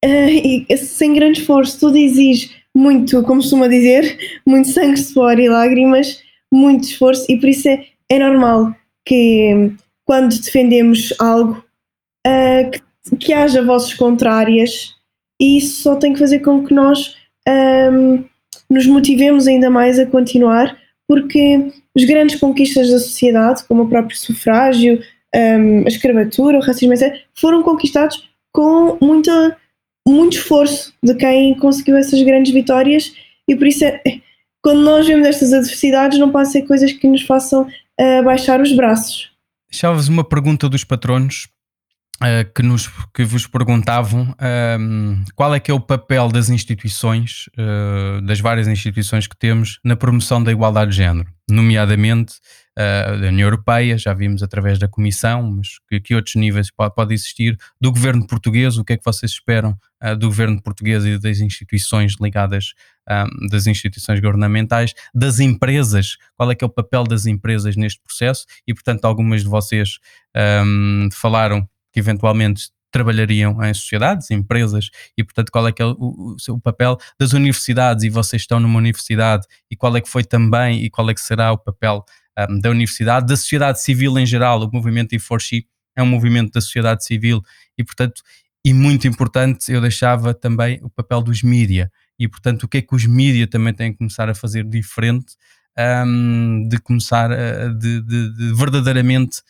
uh, sem grande esforço. Tudo exige muito, como costuma dizer, muito sangue, suor e lágrimas, muito esforço, e por isso é, é normal que quando defendemos algo uh, que, que, haja vozes contrárias, e isso só tem que fazer com que nós um, nos motivemos ainda mais a continuar, porque as grandes conquistas da sociedade, como o próprio sufrágio, um, a escravatura, o racismo, etc., foram conquistados com muita muito esforço de quem conseguiu essas grandes vitórias e por isso é, quando nós vemos estas adversidades não podem ser coisas que nos façam uh, baixar os braços. Deixava-vos uma pergunta dos patronos uh, que, nos, que vos perguntavam um, qual é que é o papel das instituições, uh, das várias instituições que temos na promoção da igualdade de género, nomeadamente uh, da União Europeia, já vimos através da Comissão, mas que, que outros níveis pode, pode, existir, do governo português, o que é que vocês esperam do governo português e das instituições ligadas, um, ah, das instituições governamentais, das empresas, qual é que é o papel das empresas neste processo, e portanto algumas de vocês um, falaram que eventualmente trabalhariam em sociedades, empresas, e portanto qual é que é o, o, papel das universidades e vocês estão numa universidade e qual é que foi também e qual é que será o papel um, da universidade, da sociedade civil em geral, o movimento E4C é um movimento da sociedade civil e portanto, e muito importante, eu deixava também o papel dos mídia. E portanto o que é que os mídia também têm que começar a fazer diferente um, de começar a, de, de, de verdadeiramente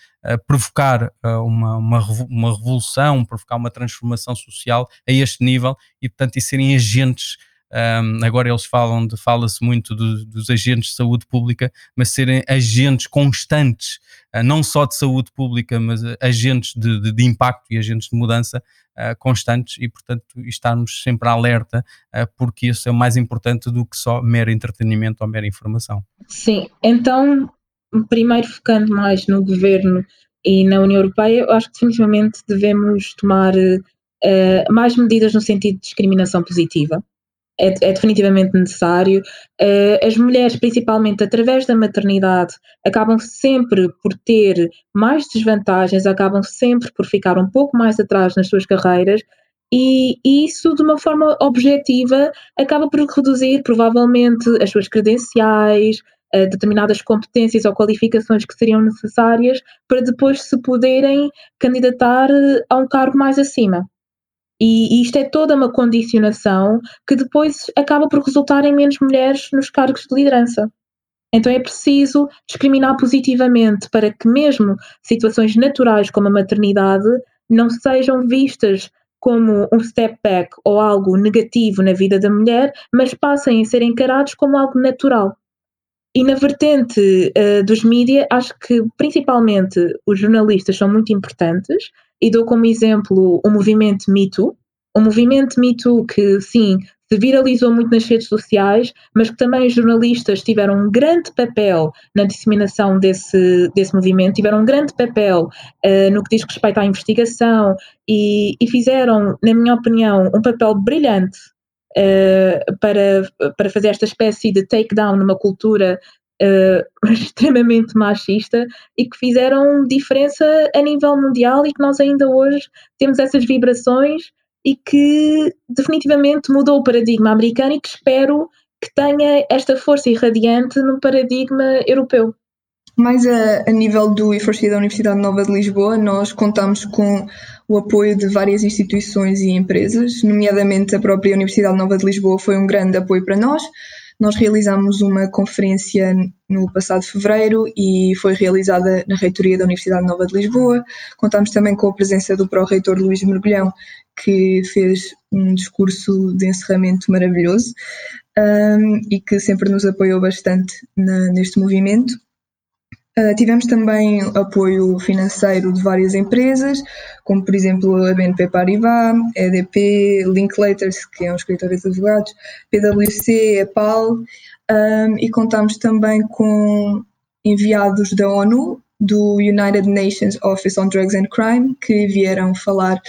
provocar uma, uma, uma revolução, provocar uma transformação social a este nível e portanto e serem agentes um, agora eles falam de, fala-se muito do, dos agentes de saúde pública, mas serem agentes constantes, uh, não só de saúde pública, mas uh, agentes de, de, de, impacto e agentes de mudança uh, constantes e, portanto, estarmos sempre alerta, porque isso é mais importante do que só mero entretenimento ou mera informação. Sim, então, primeiro focando mais no governo e na União Europeia, eu acho que definitivamente devemos tomar mais medidas no sentido de discriminação positiva é, é definitivamente necessário. Uh, as mulheres, principalmente através da maternidade, acabam sempre por ter mais desvantagens, acabam sempre por ficar um pouco mais atrás nas suas carreiras. E isso, de uma forma objetiva, acaba por reduzir provavelmente as suas credenciais, uh, determinadas competências ou qualificações que seriam necessárias para depois se poderem candidatar a um cargo mais acima. E, e isto é toda uma condicionação que depois acaba por resultar em menos mulheres nos cargos de liderança. Então é preciso discriminar positivamente para que mesmo situações naturais como a maternidade não sejam vistas como um step back ou algo negativo na vida da mulher, mas passem a ser encarados como algo natural. E na vertente uh, dos mídias, acho que principalmente os jornalistas são muito importantes, e dou como exemplo o movimento Me Too, o movimento Me Too que, sim, se viralizou muito nas redes sociais, mas que também os jornalistas tiveram um grande papel na disseminação desse, desse movimento, tiveram um grande papel uh, no que diz respeito à investigação e, e, fizeram, na minha opinião, um papel brilhante uh, para, para fazer esta espécie de takedown numa cultura uh, extremamente machista e que fizeram diferença a nível mundial e que nós ainda hoje temos essas vibrações e que definitivamente mudou o paradigma americano e que espero que tenha esta força irradiante no paradigma europeu. Mais a, a nível do IFORCI da Universidade Nova de Lisboa, nós contamos com o apoio de várias instituições e empresas, nomeadamente a própria Universidade Nova de Lisboa foi um grande apoio para nós, nós realizámos uma conferência no passado fevereiro e foi realizada na reitoria da Universidade Nova de Lisboa. Contámos também com a presença do pró-reitor Luís Mergulhão, que fez um discurso de encerramento maravilhoso um, e que sempre nos apoiou bastante na, neste movimento. Uh, tivemos também apoio financeiro de várias empresas, como por exemplo a BNP Paribas, a EDP, Linklaters, que é um escritório de advogados, PwC, EPAL, um, e contamos também com enviados da ONU, do United Nations Office on Drugs and Crime, que vieram falar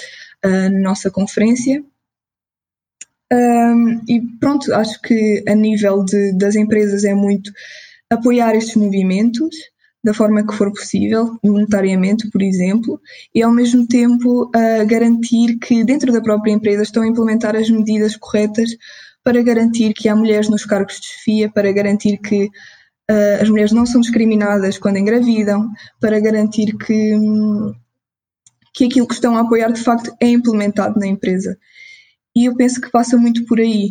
uh, na nossa conferência. Um, e pronto, acho que a nível de, das empresas é muito apoiar estes movimentos da forma que for possível, voluntariamente, por exemplo, e ao mesmo tempo uh, garantir que dentro da própria empresa estão a implementar as medidas corretas para garantir que há mulheres nos cargos de chefia, para garantir que uh, as mulheres não são discriminadas quando engravidam, para garantir que, que aquilo que estão a apoiar de facto é implementado na empresa. E eu penso que passa muito por aí.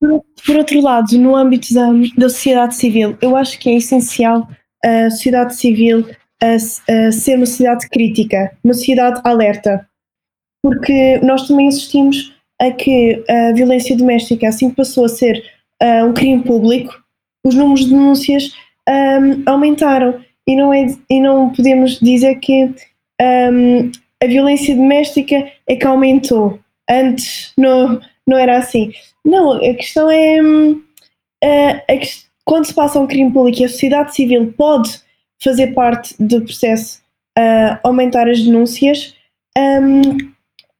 Por outro lado, no âmbito da, da sociedade civil, eu acho que é essencial a sociedade civil a, a ser uma sociedade crítica, uma sociedade alerta, porque nós também assistimos a que a violência doméstica, assim que passou a ser uh, um crime público, os números de denúncias um, aumentaram e não, é, e não podemos dizer que um, a violência doméstica é que aumentou. Antes não, não era assim. Não, a questão é. A, a, quando se passa um crime público e a sociedade civil pode fazer parte do processo uh, aumentar as denúncias, um,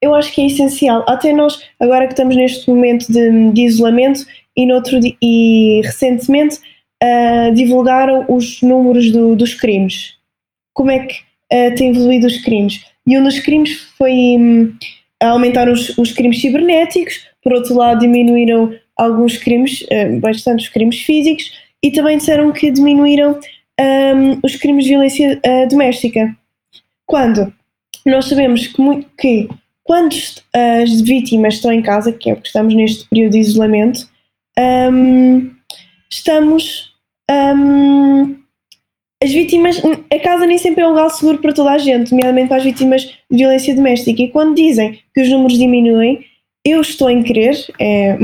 eu acho que é essencial. Até nós, agora que estamos neste momento de, de isolamento e, noutro, e recentemente uh, divulgaram os números do, dos crimes. Como é que uh, tem evoluído os crimes? E um dos crimes foi um, aumentar os, os crimes cibernéticos, por outro lado, diminuíram alguns crimes, uh, bastante os crimes físicos, e também disseram que diminuíram um, os crimes de violência uh, doméstica. Quando nós sabemos que, que quando as vítimas estão em casa, que é porque estamos neste período de isolamento, um, estamos. Um, as vítimas. A casa nem sempre é um lugar seguro para toda a gente, nomeadamente para as vítimas de violência doméstica. E quando dizem que os números diminuem, eu estou em crer, é,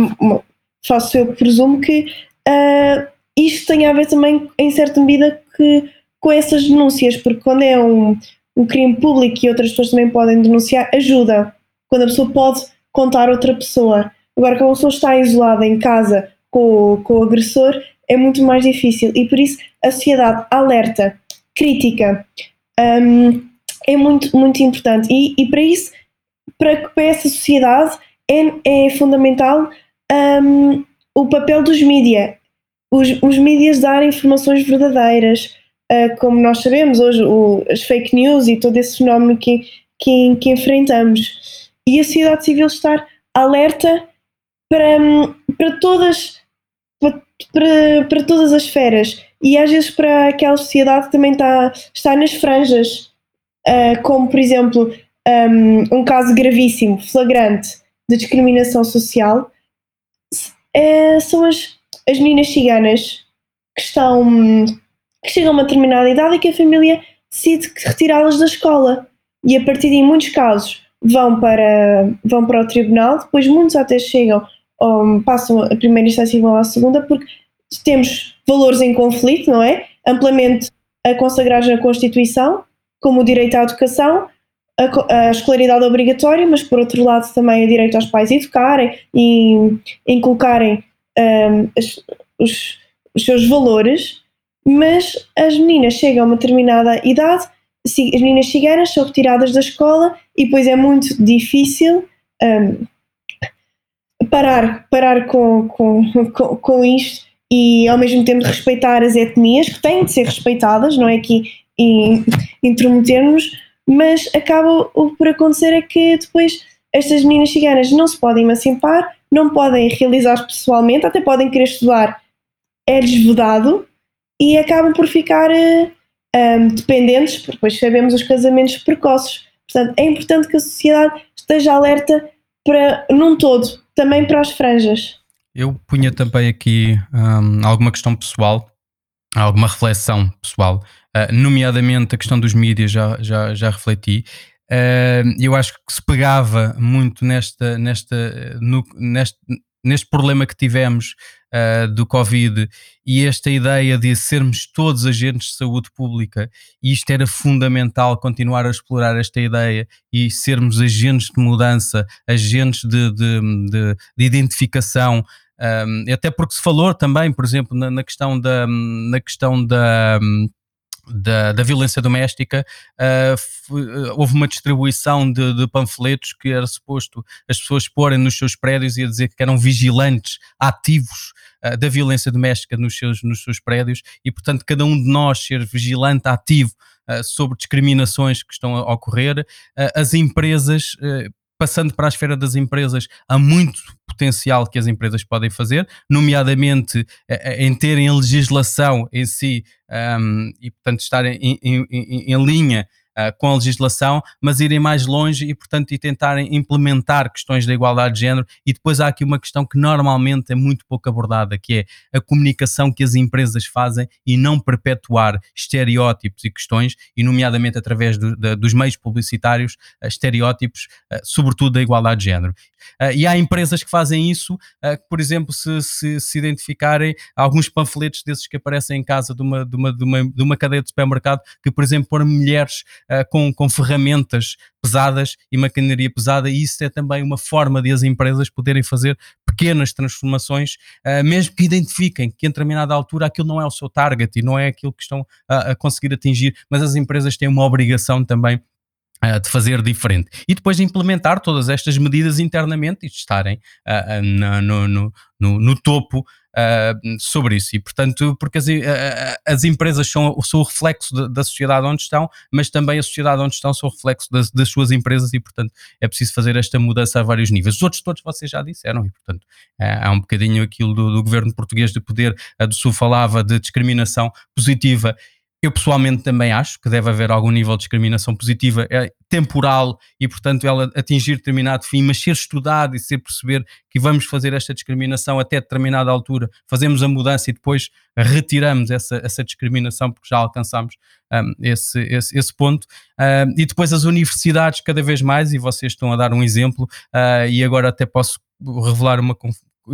faço eu presumo que uh, isto tem a ver também, em certa medida, que, com essas denúncias, porque quando é um, um crime público e outras pessoas também podem denunciar, ajuda. Quando a pessoa pode contar outra pessoa. Agora, quando a pessoa está isolada em casa com, com o agressor, é muito mais difícil. E por isso a sociedade alerta, crítica, um, é muito, muito importante. E, e para isso, para, para essa sociedade, é, é fundamental um, o papel dos mídias, os, os mídias darem informações verdadeiras, uh, como nós sabemos hoje, o, as fake news e todo esse fenómeno que, que, que enfrentamos. E a sociedade civil estar alerta para, para todas para, para todas as esferas. E às vezes para aquela sociedade que também está, está nas franjas, uh, como por exemplo um, um caso gravíssimo, flagrante de discriminação social, uh, são as, as meninas ciganas que estão que chegam a uma determinada idade e que a família decide retirá-las da escola. E a partir de muitos casos vão para vão para o tribunal depois muitos até chegam ou passam a primeira instância e vão à segunda porque temos valores em conflito não é? Amplamente consagrados na Constituição como o direito à educação a, a escolaridade obrigatória mas por outro lado também o direito aos pais educarem e inculcarem um, as, os, os seus valores, mas as meninas chegam a uma determinada idade, as meninas ciganas são retiradas da escola e depois é muito difícil um, parar, parar com, com, com, com isto e ao mesmo tempo respeitar as etnias que têm de ser respeitadas, não é aqui intrometermos, mas acaba por acontecer é que depois estas meninas ciganas não se podem emancipar não podem realizar pessoalmente, até podem querer estudar, é-lhes vedado e acabam por ficar uh, eh, um, dependentes, porque depois sabemos os casamentos precoces. Portanto, é importante que a sociedade esteja alerta para, num todo, também para as franjas. Eu punha também aqui um, alguma questão pessoal, alguma reflexão pessoal, uh, nomeadamente a questão dos mídias, já, já, já refleti. Uh, eu acho que se pegava muito nesta, nesta, no, neste, neste problema que tivemos uh, do Covid e esta ideia de sermos todos agentes de saúde pública, e isto era fundamental continuar a explorar esta ideia e sermos agentes de mudança, agentes de, de, de, de identificação. Um, até porque se falou também, por exemplo, na, na questão da, na questão da, da, da, violência doméstica, uh, houve uma distribuição de, de, panfletos que era suposto as pessoas porem nos seus prédios e a dizer que eram vigilantes ativos uh, da violência doméstica nos seus, nos seus prédios e, portanto, cada um de nós ser vigilante ativo uh, sobre discriminações que estão a ocorrer. as empresas passando para a esfera das empresas, há muito potencial que as empresas podem fazer, nomeadamente eh, eh, em terem a legislação em si um, e, portanto, estarem em, em, em, linha com a legislação, mas irem mais longe e, portanto, e tentarem implementar questões da igualdade de género. E depois há aqui uma questão que normalmente é muito pouco abordada, que é a comunicação que as empresas fazem e não perpetuar estereótipos e questões, e nomeadamente através do, dos meios publicitários, uh, estereótipos, uh, sobretudo da igualdade de género. E há empresas que fazem isso, uh, por exemplo, se, se, se, identificarem alguns panfletos desses que aparecem em casa de uma, de uma, de uma, de uma cadeia de supermercado, que, por exemplo, põem mulheres com, com ferramentas pesadas e maquinaria pesada, e isso é também uma forma de as empresas poderem fazer pequenas transformações, mesmo que identifiquem que em determinada altura aquilo não é o seu target e não é aquilo que estão a, a conseguir atingir, mas as empresas têm uma obrigação também de fazer diferente e depois de implementar todas estas medidas internamente e de estarem uh, uh, no, no, no, no, topo sobre isso. E, portanto, porque as, as empresas são, são o reflexo da, da, sociedade onde estão, mas também a sociedade onde estão são o reflexo das, das, suas empresas e, portanto, é preciso fazer esta mudança a vários níveis. Os outros todos vocês já disseram e, portanto, há um bocadinho aquilo do, do governo português de poder, a do Sul falava de discriminação positiva eu pessoalmente também acho que deve haver algum nível de discriminação positiva, é temporal e, portanto, ela atingir determinado fim, mas ser estudado e ser perceber que vamos fazer esta discriminação até determinada altura, fazemos a mudança e depois retiramos essa, essa discriminação porque já alcançamos um, esse, esse, esse, ponto. Um, e depois as universidades, cada vez mais, e vocês estão a dar um exemplo, uh, e agora até posso revelar uma,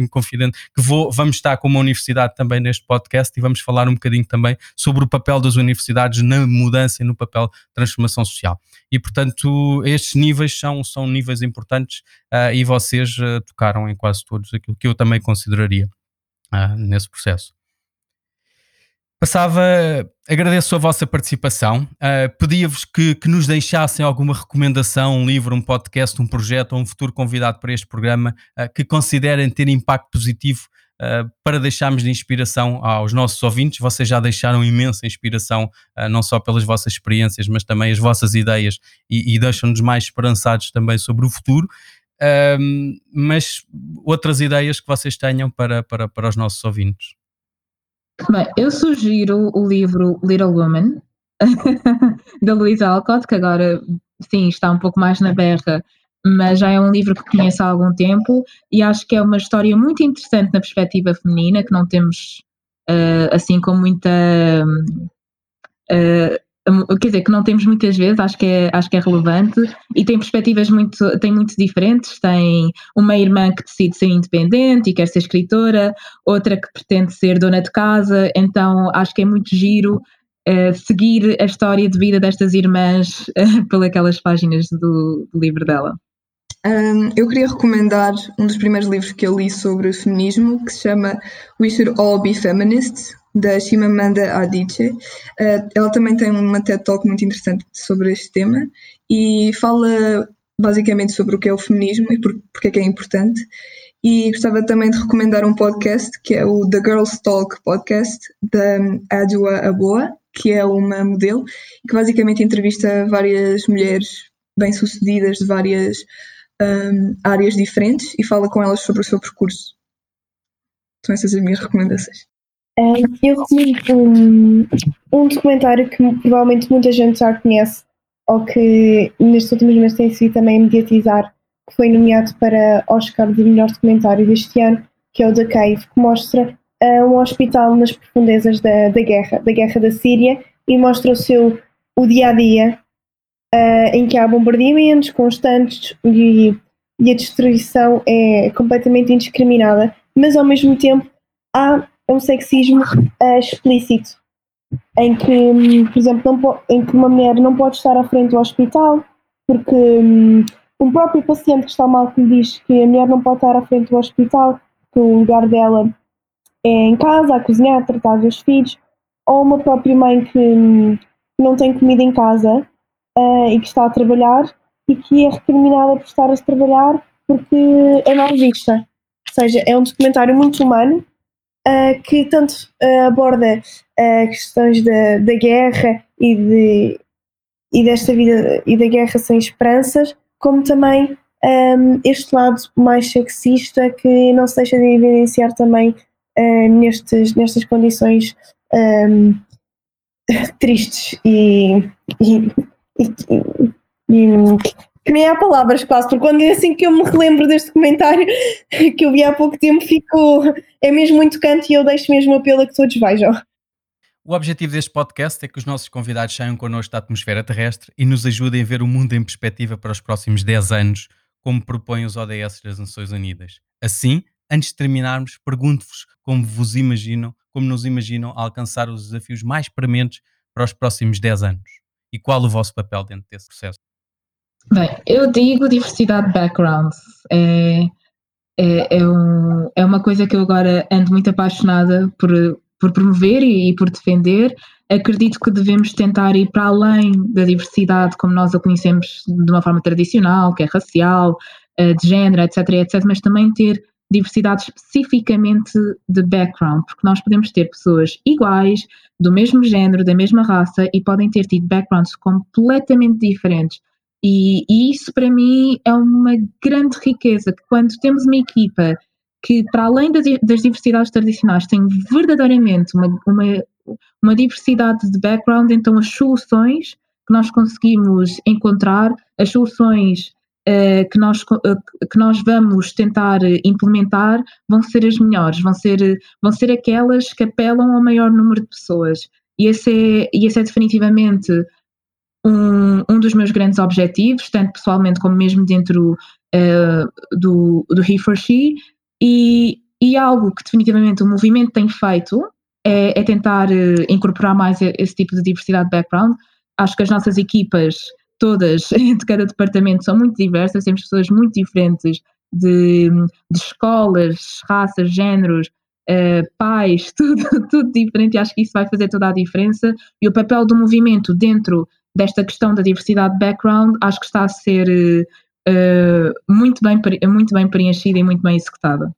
confidente que vou, vamos estar com uma universidade também neste podcast e vamos falar um bocadinho também sobre o papel das universidades na mudança e no papel de transformação social. E, portanto, estes níveis são, são níveis importantes uh, e vocês uh, tocaram em quase todos aquilo que eu também consideraria uh, nesse processo. Passava, agradeço a vossa participação. Uh, Pedia-vos que, que, nos deixassem alguma recomendação, um livro, um podcast, um projeto ou um futuro convidado para este programa uh, que considerem ter impacto positivo uh, para deixarmos de inspiração aos nossos ouvintes. Vocês já deixaram imensa inspiração, não só pelas vossas experiências, mas também as vossas ideias e, e deixam-nos mais esperançados também sobre o futuro. mas outras ideias que vocês tenham para, para, para os nossos ouvintes. Bem, eu sugiro o livro Little Woman, da Louisa Alcott, que agora, sim, está um pouco mais na berra, mas já é um livro que conheço há algum tempo e acho que é uma história muito interessante na perspectiva feminina, que não temos, uh, assim, com muita. Uh, quer dizer, que não temos muitas vezes, acho que é, acho que é relevante e tem perspectivas muito, tem muito diferentes. Tem uma irmã que decide ser independente e quer ser escritora, outra que pretende ser dona de casa, então acho que é muito giro uh, seguir a história de vida destas irmãs uh, pelas páginas do, do livro dela. Um, eu queria recomendar um dos primeiros livros que eu li sobre feminismo, que se chama We Should All Be Feminists, da Chimamanda Adichie. Uh, ela também tem uma TED Talk muito interessante sobre este tema e fala basicamente sobre o que é o feminismo e por, porque é que é importante. E gostava também de recomendar um podcast que é o The Girls Talk Podcast da Adwa Aboa, que é uma modelo que basicamente entrevista várias mulheres bem-sucedidas de várias um, áreas diferentes e fala com elas sobre o seu percurso. São essas as minhas recomendações eu recomendo um, um documentário que provavelmente muita gente já conhece ou que nestes últimos meses tem sido também mediatizar, que foi nomeado para Oscar de melhor documentário deste ano, que é o The Cave, que mostra uh, um hospital nas profundezas da, da guerra, da guerra da Síria, e mostra o seu o dia a dia, uh, em que há bombardeamentos constantes e, e a destruição é completamente indiscriminada, mas ao mesmo tempo há um sexismo uh, explícito, em que, um, por exemplo, não em que uma mulher não pode estar à frente do hospital, porque um, um próprio paciente que está mal que lhe diz que a mulher não pode estar à frente do hospital, que o lugar dela é em casa, a cozinhar, a tratar dos filhos, ou uma própria mãe que, hum, não tem comida em casa uh, e que está a trabalhar e que é recriminada por estar a trabalhar porque é mal vista. Ou seja, é um documentário muito humano uh, que tanto uh, aborda questões da, da guerra e, de, e desta vida e da guerra sem esperanças, como também um, este lado mais sexista que não se deixa de evidenciar também nestes, nestas condições um, tristes e, e, e, e que nem há palavras quase, porque quando é assim que eu me relembro deste comentário que eu vi há pouco tempo, fico, é mesmo muito canto e eu deixo mesmo apelo a que todos vejam. O objetivo deste podcast é que os nossos convidados saiam connosco da atmosfera terrestre e nos ajudem a ver o mundo em perspectiva para os próximos 10 anos, como propõem os ODS das Nações Unidas. Assim, antes de terminarmos, pergunto-vos como vos imaginam, como nos imaginam alcançar os desafios mais prementes para os próximos 10 anos e qual o vosso papel dentro desse processo. Bem, eu digo diversidade de backgrounds. É, é, é, um, é uma coisa que eu agora ando muito apaixonada por, por promover e, e, por defender. Acredito que devemos tentar ir para além da diversidade como nós a conhecemos de uma forma tradicional, que é racial, eh, de género, etc, etc, mas também ter diversidade especificamente de background, porque nós podemos ter pessoas iguais, do mesmo género, da mesma raça, e podem ter tido backgrounds completamente diferentes e, e, isso para mim é uma grande riqueza, que quando temos uma equipa que, para além das, das diversidades tradicionais, tem verdadeiramente uma, uma, uma diversidade de background, então as soluções que nós conseguimos encontrar, as soluções uh, que, nós, uh, que nós vamos tentar implementar vão ser as melhores, vão ser, vão ser aquelas que apelam ao maior número de pessoas. E esse é, e esse é definitivamente um, um dos meus grandes objetivos, tanto pessoalmente como mesmo dentro uh, do, do He for She, e, e algo que definitivamente o movimento tem feito é, é tentar uh, incorporar mais esse tipo de diversidade de background. Acho que as nossas equipas, todas, de cada departamento, são muito diversas, temos pessoas muito diferentes de, de escolas, raças, géneros, Uh, pais, tudo, tudo diferente, acho que isso vai fazer toda a diferença. E o papel do movimento dentro desta questão da diversidade de background, acho que está a ser uh, muito, bem, muito bem preenchida e muito bem executada.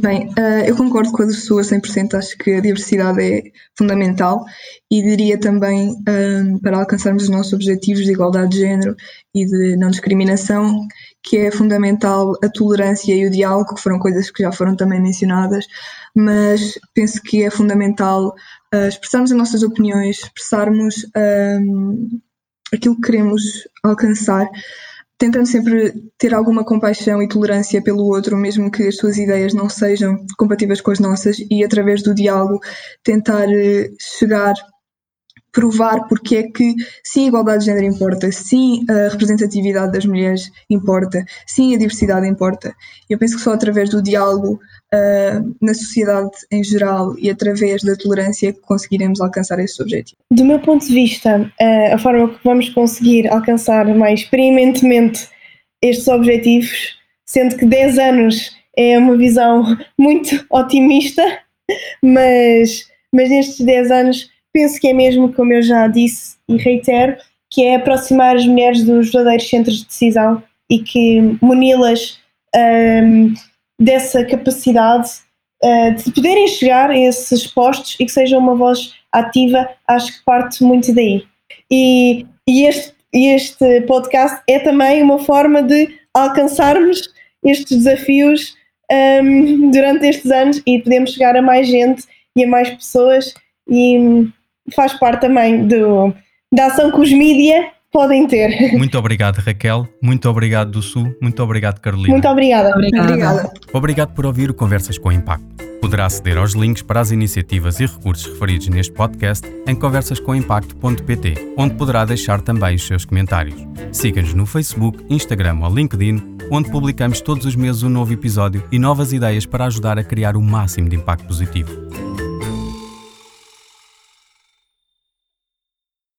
Bem, uh, eu concordo com a sua 100%, acho que a diversidade é fundamental e diria também, um, para alcançarmos os nossos objetivos de igualdade de género e de não discriminação, que é fundamental a tolerância e o diálogo, que foram coisas que já foram também mencionadas, mas penso que é fundamental uh, expressarmos as nossas opiniões, expressarmos aquilo que queremos alcançar, tentando sempre ter alguma compaixão e tolerância pelo outro, mesmo que as suas ideias não sejam compatíveis com as nossas, e através do diálogo tentar uh, chegar provar porque é que sim a igualdade de género importa, sim a representatividade das mulheres importa, sim a diversidade importa. Eu penso que só através do diálogo uh, na sociedade em geral e através da tolerância que conseguiremos alcançar esse objetivo. Do meu ponto de vista, uh, a forma que vamos conseguir alcançar mais experimentemente estes objetivos, sendo que 10 anos é uma visão muito otimista, mas, mas nestes 10 anos penso que é mesmo, como eu já disse e reitero, que é aproximar as mulheres dos verdadeiros centros de decisão e que muni-las um, dessa capacidade uh, de poderem chegar a esses postos e que seja uma voz ativa, acho que parte muito daí. E, e este, este podcast é também uma forma de alcançarmos estes desafios um, durante estes anos e podemos chegar a mais gente e a mais pessoas e faz parte também do, da ação com os mídia podem ter. Muito obrigado, Raquel. Muito obrigado, do Sul. Muito obrigado, Carolina. Muito obrigada. Obrigada. Obrigada. Obrigado por ouvir o Conversas com Impacto. Poderá aceder aos links para as iniciativas e recursos referidos neste podcast em conversascomimpacto.pt, onde poderá deixar também os seus comentários. Siga-nos no Facebook, Instagram ou LinkedIn, onde publicamos todos os meses um novo episódio e novas ideias para ajudar a criar o máximo de impacto positivo.